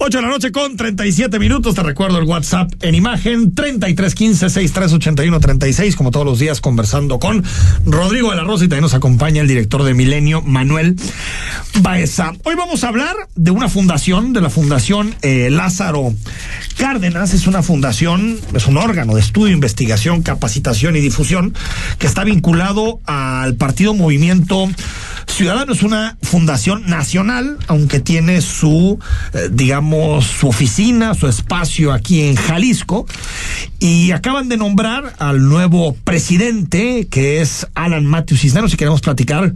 8 de la noche con 37 minutos. Te recuerdo el WhatsApp en imagen 3315-6381-36. Como todos los días, conversando con Rodrigo de la Rosa y también nos acompaña el director de Milenio, Manuel Baeza. Hoy vamos a hablar de una fundación, de la Fundación eh, Lázaro Cárdenas. Es una fundación, es un órgano de estudio, investigación, capacitación y difusión que está vinculado al partido Movimiento Ciudadano es una fundación nacional, aunque tiene su, eh, digamos, su oficina, su espacio aquí en Jalisco. Y acaban de nombrar al nuevo presidente, que es Alan Matthews Cisneros, y queremos platicar,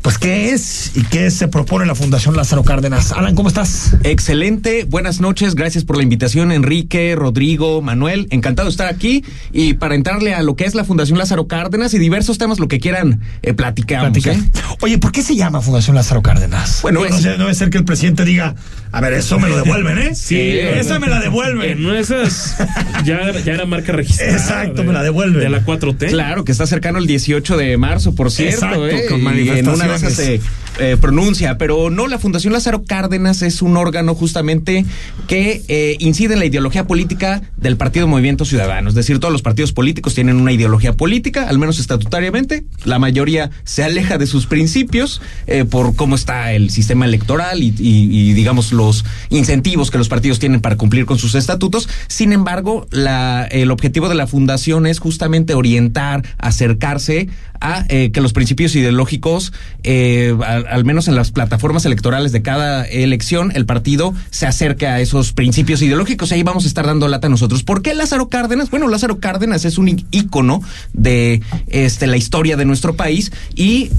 pues, qué es y qué se propone la Fundación Lázaro Cárdenas. Alan, ¿cómo estás? Excelente, buenas noches, gracias por la invitación, Enrique, Rodrigo, Manuel, encantado de estar aquí y para entrarle a lo que es la Fundación Lázaro Cárdenas y diversos temas, lo que quieran eh, platicar. ¿eh? Oye, ¿por qué se llama Fundación Lázaro Cárdenas? Bueno, no, debe ser que el presidente diga, a ver, eso me lo devuelven, ¿eh? Sí, esa me la devuelven. No, esas ya, ya era marca registrada. Exacto, me la devuelve. De la 4T. Claro, que está cercano el 18 de marzo, por cierto. Exacto, ¿eh? con manifestaciones. En una de esas se eh, pronuncia, pero no, la Fundación Lázaro Cárdenas es un órgano justamente que eh, incide en la ideología política del Partido Movimiento Ciudadano. Es decir, todos los partidos políticos tienen una ideología política, al menos estatutariamente. La mayoría se aleja de sus principios eh, por cómo está el sistema electoral y, y, y, digamos, los incentivos que los partidos tienen para cumplir con sus estatutos. Sin embargo, la, el objetivo de la Fundación es justamente orientar, acercarse a eh, que los principios ideológicos, eh, al, menos en las plataformas electorales de cada elección, el partido se acerque a esos principios ideológicos. Ahí vamos a estar dando lata nosotros. ¿Por qué Lázaro Cárdenas? Bueno, Lázaro Cárdenas es un ícono de este, la historia de nuestro país y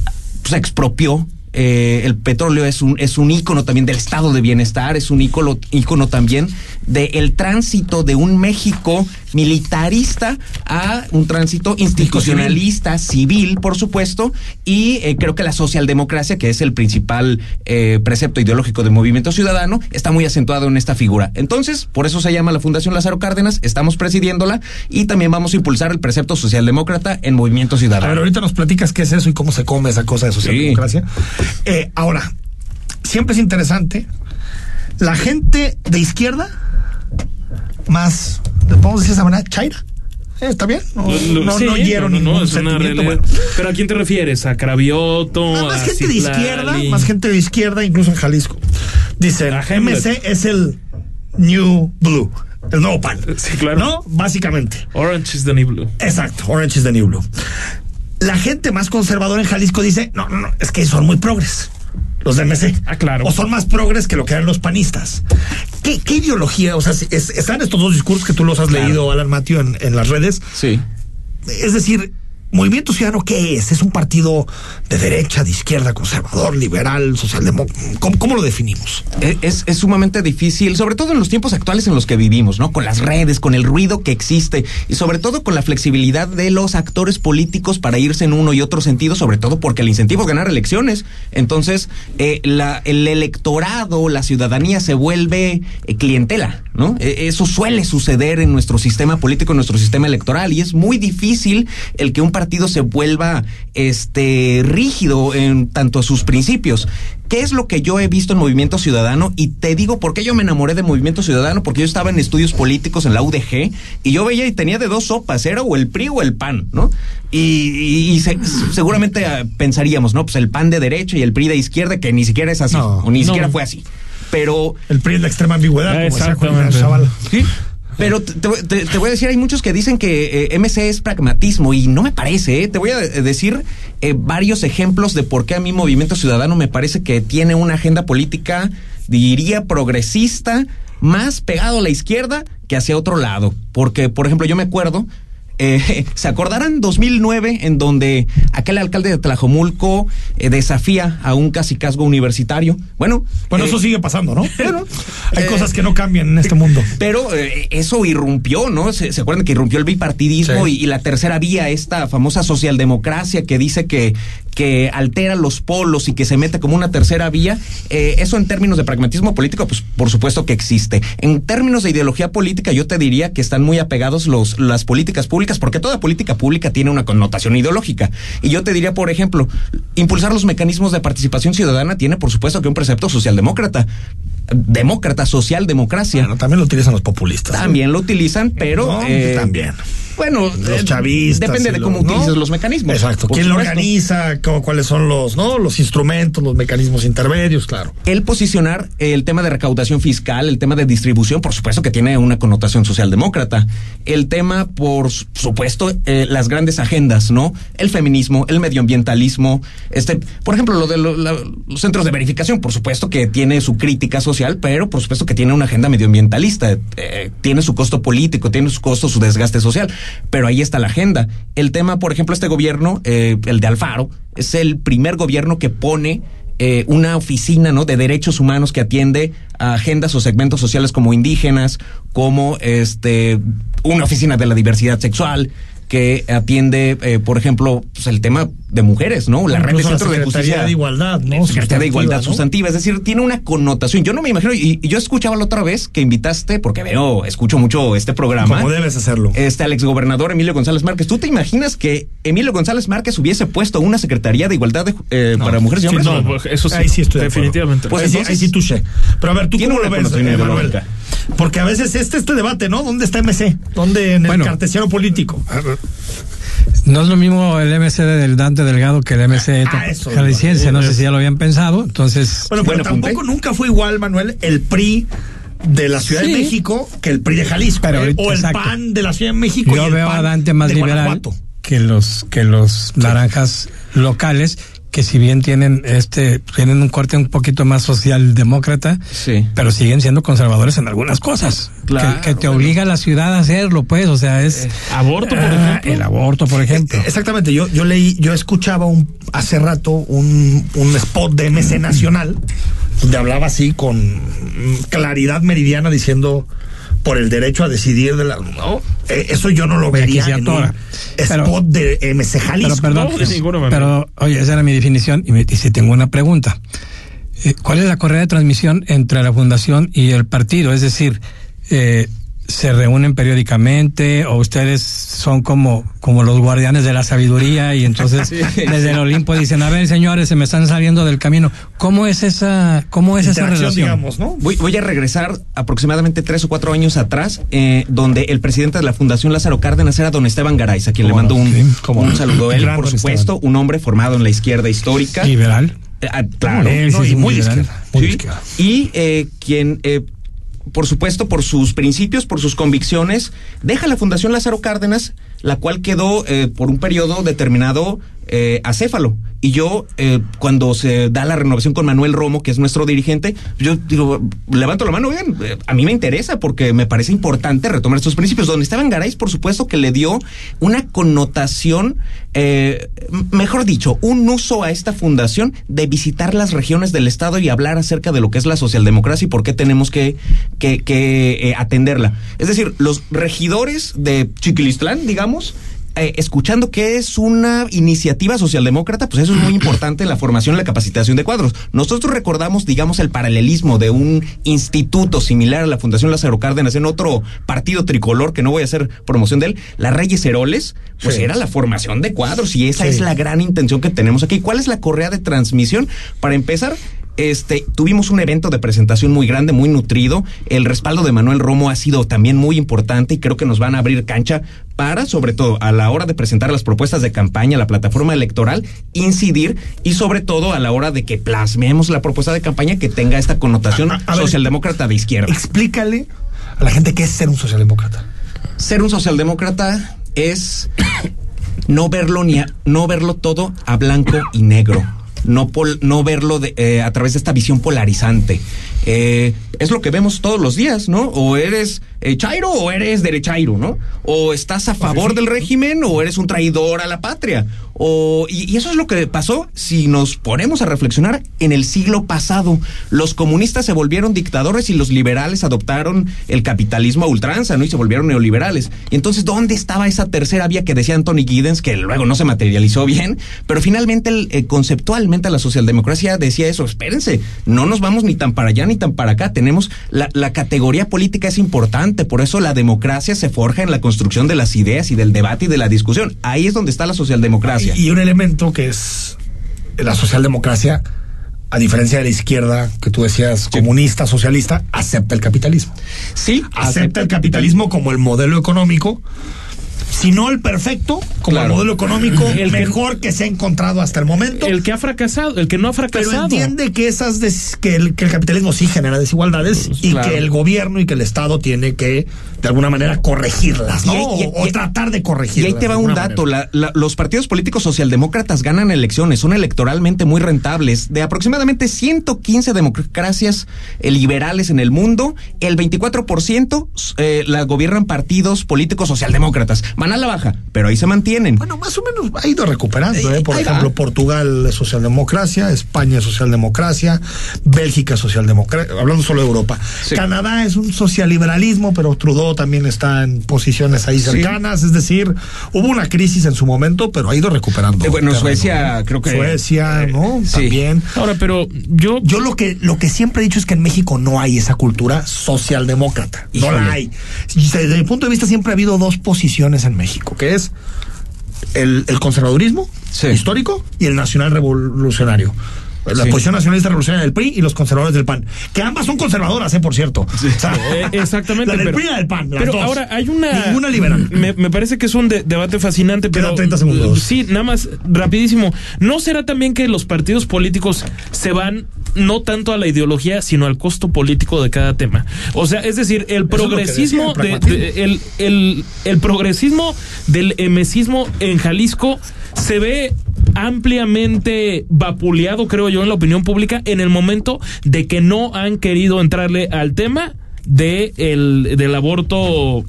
pues, expropió eh, el petróleo es un, es un ícono también del estado de bienestar, es un ícono, ícono también del el tránsito de un México militarista a un tránsito institucionalista, civil, por supuesto, y eh, creo que la socialdemocracia, que es el principal eh, precepto ideológico del movimiento ciudadano, está muy acentuado en esta figura. Entonces, por eso se llama la Fundación Lázaro Cárdenas, estamos presidiéndola y también vamos a impulsar el precepto socialdemócrata en movimiento ciudadano. A ver, ahorita nos platicas qué es eso y cómo se come esa cosa de socialdemocracia. Sí. Eh, ahora, siempre es interesante, la gente de izquierda, más, ¿le podemos decir de esa manera? Chaira. Eh, ¿Está bien? No, no, no, sí, no no, no, es una sentimiento. realidad. Bueno. ¿Pero a quién te refieres? ¿A Cravioto? Ah, más a gente de izquierda, más gente de izquierda, incluso en Jalisco. Dice, A Hamlet. MC es el New Blue, el nuevo pan. Sí, claro. ¿No? Básicamente. Orange is the new blue. Exacto, Orange is the New Blue. La gente más conservadora en Jalisco dice, no, no, no, es que son muy progres. Los de MC. Ah, claro. O son más progres que lo que eran los panistas. ¿Qué, qué ideología? O sea, es, están estos dos discursos que tú los has Claro. leído, Alan Matthew, en, en las redes. Sí. Es decir, Movimiento Ciudadano, ¿qué es? ¿Es un partido de derecha, de izquierda, conservador, liberal, socialdemócrata? ¿Cómo, lo definimos? Es, es, sumamente difícil, sobre todo en los tiempos actuales en los que vivimos, ¿no? Con las redes, con el ruido que existe y sobre todo con la flexibilidad de los actores políticos para irse en uno y otro sentido, sobre todo porque el incentivo es ganar elecciones. Entonces, eh, el electorado, la ciudadanía se vuelve eh, clientela, ¿no? Eh, eso suele suceder en nuestro sistema político, en nuestro sistema electoral y es muy difícil el que un partido se vuelva este rígido en tanto a sus principios. ¿Qué es lo que yo he visto en Movimiento Ciudadano? Y te digo por qué yo me enamoré de Movimiento Ciudadano, porque yo estaba en estudios políticos en la UDG y yo veía y tenía de dos sopas, era o el PRI o el PAN, ¿no? Y, y, y se, seguramente uh, pensaríamos, ¿no? Pues el PAN de derecha y el PRI de izquierda, que ni siquiera es así, No, o ni no. siquiera fue así. Pero El PRI es la extrema ambigüedad, como decía Juan Exactamente. Zavala. Sí. Pero te, te- voy a decir, hay muchos que dicen que eh, MC es pragmatismo y no me parece. ¿eh? Te voy a eh, decir eh, varios ejemplos de por qué a mí Movimiento Ciudadano me parece que tiene una agenda política, diría, progresista, más pegado a la izquierda que hacia otro lado. Porque, por ejemplo, yo me acuerdo eh, ¿Se acordarán 2009 en donde aquel alcalde de Tlajomulco eh, desafía a un casicazgo universitario? Bueno, Bueno, eh, eso sigue pasando, ¿no? bueno, Hay eh, cosas que no cambian en este mundo. pero eh, eso irrumpió, ¿no? ¿Se, se acuerdan que irrumpió el bipartidismo Sí. y, y la tercera vía, esta famosa socialdemocracia que dice que, que altera los polos y que se mete como una tercera vía? Eh, eso en términos de pragmatismo político, pues por supuesto que existe. En términos de ideología política, yo te diría que están muy apegados los, las políticas públicas públicas, porque toda política pública tiene una connotación ideológica. Y yo te diría, por ejemplo, impulsar los mecanismos de participación ciudadana tiene, por supuesto, que un precepto socialdemócrata. Demócrata, socialdemocracia. Bueno, también lo utilizan los populistas. ¿eh? También lo utilizan, pero. No, eh, también. Bueno, Los eh, chavistas. Depende de los- cómo ¿no? utilices los mecanismos. Exacto. ¿Quién lo organiza? ¿Cómo- ¿Cuáles son los, no? los instrumentos, los mecanismos intermedios? Claro. el posicionar el tema de recaudación fiscal, el tema de distribución, por supuesto que tiene una connotación socialdemócrata. El tema, por su- supuesto, eh, las grandes agendas, ¿no? El feminismo, el medioambientalismo, este, por ejemplo, lo de lo- la- los centros de verificación, por supuesto que tiene su crítica social, pero por supuesto que tiene una agenda medioambientalista, eh, tiene su costo político, tiene su costo, su desgaste social, pero ahí está la agenda. El tema, por ejemplo, este gobierno, eh, el de Alfaro, es el primer gobierno que pone eh, una oficina ¿no? de derechos humanos que atiende a agendas o segmentos sociales como indígenas, como este una oficina de la diversidad sexual que atiende, eh, por ejemplo, pues, el tema de mujeres, ¿no? La red de Incluso centros de Secretaría justicia de Igualdad, ¿no? Secretaría de Igualdad Sustantiva, ¿no? Sustantiva, es decir, tiene una connotación. Yo no me imagino, y, y yo escuchaba la otra vez que invitaste, porque veo, escucho mucho este programa. Como debes hacerlo. Este al exgobernador Emilio González Márquez. ¿Tú te imaginas que Emilio González Márquez hubiese puesto una Secretaría de Igualdad de, eh, No, para mujeres y sí? No, eso sí. Ahí sí estoy. Definitivamente. Pues ahí, sí, entonces- ahí sí. Pero a ver, ¿tú cómo lo ves, connotación eh, Manuel? Porque a veces este este debate, ¿no? ¿Dónde está MC? ¿Dónde en el Bueno. cartesiano político? No es lo mismo el MC del Dante Delgado que el MC Ah, eso, jalisciense. No sé si ya lo habían pensado. Entonces, Bueno, pero tampoco nunca fue igual, Manuel, el PRI de la Ciudad Sí. de México que el PRI de Jalisco. Pero ¿eh? o el. PAN de la Ciudad de México. y yo el veo a Dante más de liberal Guanajuato. que los que los naranjas locales que si bien tienen este tienen un corte un poquito más socialdemócrata, Sí. pero siguen siendo conservadores en algunas cosas. Claro, que, que te obliga a la ciudad a hacerlo, pues, o sea, es Aborto, por Ah, ejemplo. el aborto, por ejemplo. Eh, Exactamente, yo, yo leí, yo escuchaba un, hace rato un, un spot de MC Nacional donde hablaba así con claridad meridiana diciendo por el derecho a decidir de la no, eh, eso yo no lo vería en un. Pero- spot de MC Jalisco. Pero perdón, No, de ninguna manera. pero oye, esa era mi definición y, me, y si tengo una pregunta. Eh, ¿Cuál es la correa de transmisión entre la fundación y el partido? Es decir, eh, ¿se reúnen periódicamente o ustedes son como, como los guardianes de la sabiduría y entonces desde el Olimpo dicen, a ver señores, se me están saliendo del camino? ¿Cómo es esa, cómo es esa relación? digamos, ¿no? Voy, voy a regresar aproximadamente tres o cuatro años atrás, eh, donde el presidente de la Fundación Lázaro Cárdenas era don Esteban Garay, a quien le mando no, un, sí, cómo un saludo. Él, por supuesto, un hombre formado en la izquierda histórica. Liberal. Eh, ah, claro. No, y muy liberal. izquierda, muy Sí, izquierda. Y eh, quien, eh, por supuesto, por sus principios, por sus convicciones, deja la Fundación Lázaro Cárdenas, la cual quedó eh, por un periodo determinado eh, acéfalo. Y yo, eh, cuando se da la renovación con Manuel Romo, que es nuestro dirigente, yo digo, levanto la mano, bien, a mí me interesa porque me parece importante retomar estos principios. Donde Esteban Garay, por supuesto, que le dio una connotación, eh, mejor dicho, un uso a esta fundación de visitar las regiones del Estado y hablar acerca de lo que es la socialdemocracia y por qué tenemos que, que, que, eh, atenderla. Es decir, los regidores de Chiquilistlán, digamos, eh, escuchando que es una iniciativa socialdemócrata, pues eso es muy importante en la formación y la capacitación de cuadros. Nosotros recordamos, digamos, el paralelismo de un instituto similar a la Fundación Lázaro Cárdenas en otro partido tricolor, que no voy a hacer promoción de él, la Reyes Heroles, pues Sí. era la formación de cuadros y esa Sí. es la gran intención que tenemos aquí. ¿Cuál es la correa de transmisión? Para empezar, este, tuvimos un evento de presentación muy grande, muy nutrido. El respaldo de Manuel Romo ha sido también muy importante y creo que nos van a abrir cancha para, sobre todo, a la hora de presentar las propuestas de campaña, la plataforma electoral, incidir y sobre todo a la hora de que plasmemos la propuesta de campaña que tenga esta connotación A- a ver. socialdemócrata de izquierda. Explícale a la gente qué es ser un socialdemócrata. Ser un socialdemócrata es no verlo ni a- no verlo todo a blanco y negro. No, pol- no verlo de- eh, a través de esta visión polarizante. Eh, es lo que vemos todos los días, ¿no? O eres eh, chairo o eres derechairo, ¿no? O estás a favor del régimen o eres un traidor a la patria. O, y, y eso es lo que pasó si nos ponemos a reflexionar en el siglo pasado. Los comunistas se volvieron dictadores y los liberales adoptaron el capitalismo a ultranza, ¿no? Y se volvieron neoliberales. Y entonces, ¿dónde estaba esa tercera vía que decía Anthony Giddens, que luego no se materializó bien? Pero finalmente, el, eh, conceptualmente, la socialdemocracia decía eso. Espérense, no nos vamos ni tan para allá ni tan para acá. Tenemos la, la categoría política es importante, por eso la democracia se forja en la construcción de las ideas y del debate y de la discusión. Ahí es donde está la socialdemocracia. Y, y un elemento que es la socialdemocracia, a diferencia de la izquierda, que tú decías comunista, socialista, acepta el capitalismo. sí, Acepta el capitalismo como el modelo económico. Si no el perfecto, como Claro. el modelo económico El mejor que se ha encontrado hasta el momento. El que ha fracasado, el que no ha pero fracasado. entiende que esas des- que, el, que el capitalismo sí genera desigualdades y claro. que el gobierno y que el Estado tiene que de alguna manera corregirlas, ¿no? Y y- o, o y- tratar de Y corregirlas. ahí te va un dato, la- la- los partidos políticos socialdemócratas ganan elecciones, son electoralmente muy rentables. De aproximadamente 115 democracias eh, liberales en el mundo, el 24% eh, la gobiernan partidos políticos socialdemócratas. Van a la baja, pero ahí se mantienen. Bueno, más o menos ha ido recuperando, ¿eh? Por Ahí va. ejemplo, Portugal es socialdemocracia, España es socialdemocracia, Bélgica es socialdemocracia, hablando solo de Europa. Sí. Canadá es un socialliberalismo, pero Trudeau también está en posiciones ahí Sí. cercanas, es decir, hubo una crisis en su momento, pero ha ido recuperando. Eh, bueno, terreno, Suecia, ¿no? creo que- Suecia, ¿no? sí. También. Ahora, pero yo Yo lo que lo que siempre he dicho es que en México no hay esa cultura socialdemócrata. No la hay. Desde mi punto de vista siempre ha habido dos posiciones en México, que es el, el conservadurismo Sí. histórico y el nacional revolucionario. La Sí. posición nacionalista revolucionaria del PRI y los conservadores del PAN. Que ambas son conservadoras, ¿eh? Por cierto. O sea, Eh, exactamente. La del pero, PRI y la del PAN. las pero dos. ahora hay una. Ninguna liberal. Me, me parece que es un de- debate fascinante, pero. 30 segundos. Sí, nada más, rapidísimo. ¿No será también que los partidos políticos se van no tanto a la ideología, sino al costo político de cada tema? O sea, es decir, el progresismo. el de- de- el, el- el progresismo del emesismo en Jalisco se ve ampliamente vapuleado, creo yo, en la opinión pública en el momento de que no han querido entrarle al tema de el, del aborto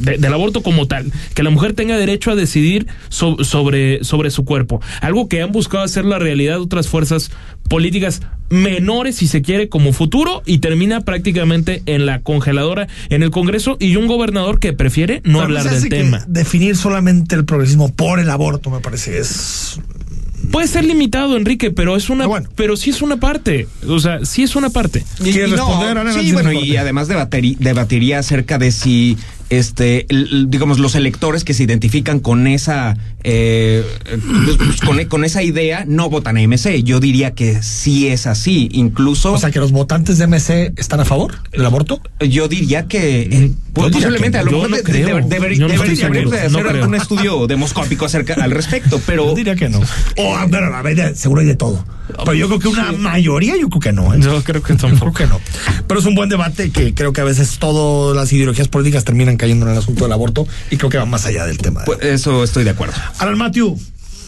de- del aborto como tal, que la mujer tenga derecho a decidir so- sobre, sobre su cuerpo, algo que han buscado hacer la realidad otras fuerzas políticas menores, si se quiere, como futuro, y termina prácticamente en la congeladora en el Congreso y un gobernador que prefiere no Pero hablar del tema. Definir solamente el progresismo por el aborto, me parece es. Puede ser limitado, Enrique, pero es una, Pero bueno. pero sí es una parte, o sea, sí es una parte. Y- ¿Quieres y no, responder, Ana, antes Sí, de bueno, y además debatiría acerca de si este digamos los electores que se identifican con esa eh, pues, con, con esa idea no votan a MC yo diría que sí es así incluso O sea, que los votantes de MC están a favor del aborto. yo diría que eh, Yo diría posiblemente que a lo mejor no de- deber- no hacer No creo. algún estudio demoscópico acerca al respecto pero Yo diría que no. O, a ver, a ver, seguro hay de todo. Pero yo creo que una mayoría, yo creo que no. ¿eh? Yo creo que Yo tampoco. creo que no. Pero es un buen debate que creo que a veces todas las ideologías políticas terminan cayendo en el asunto del aborto y creo que va más allá del tema. pues, eso estoy de acuerdo Alan Matthew,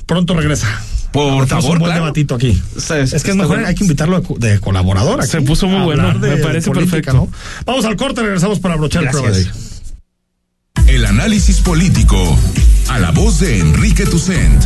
pronto regresa. Por favor, un buen claro. debatito aquí. Es que es mejor, bueno. hay que invitarlo de, co- de colaborador. Aquí, Se puso muy bueno, me parece perfecto. ¿no? Vamos al corte, regresamos para abrochar el Gracias. hoy. El análisis político. A la voz de Enrique Tucent.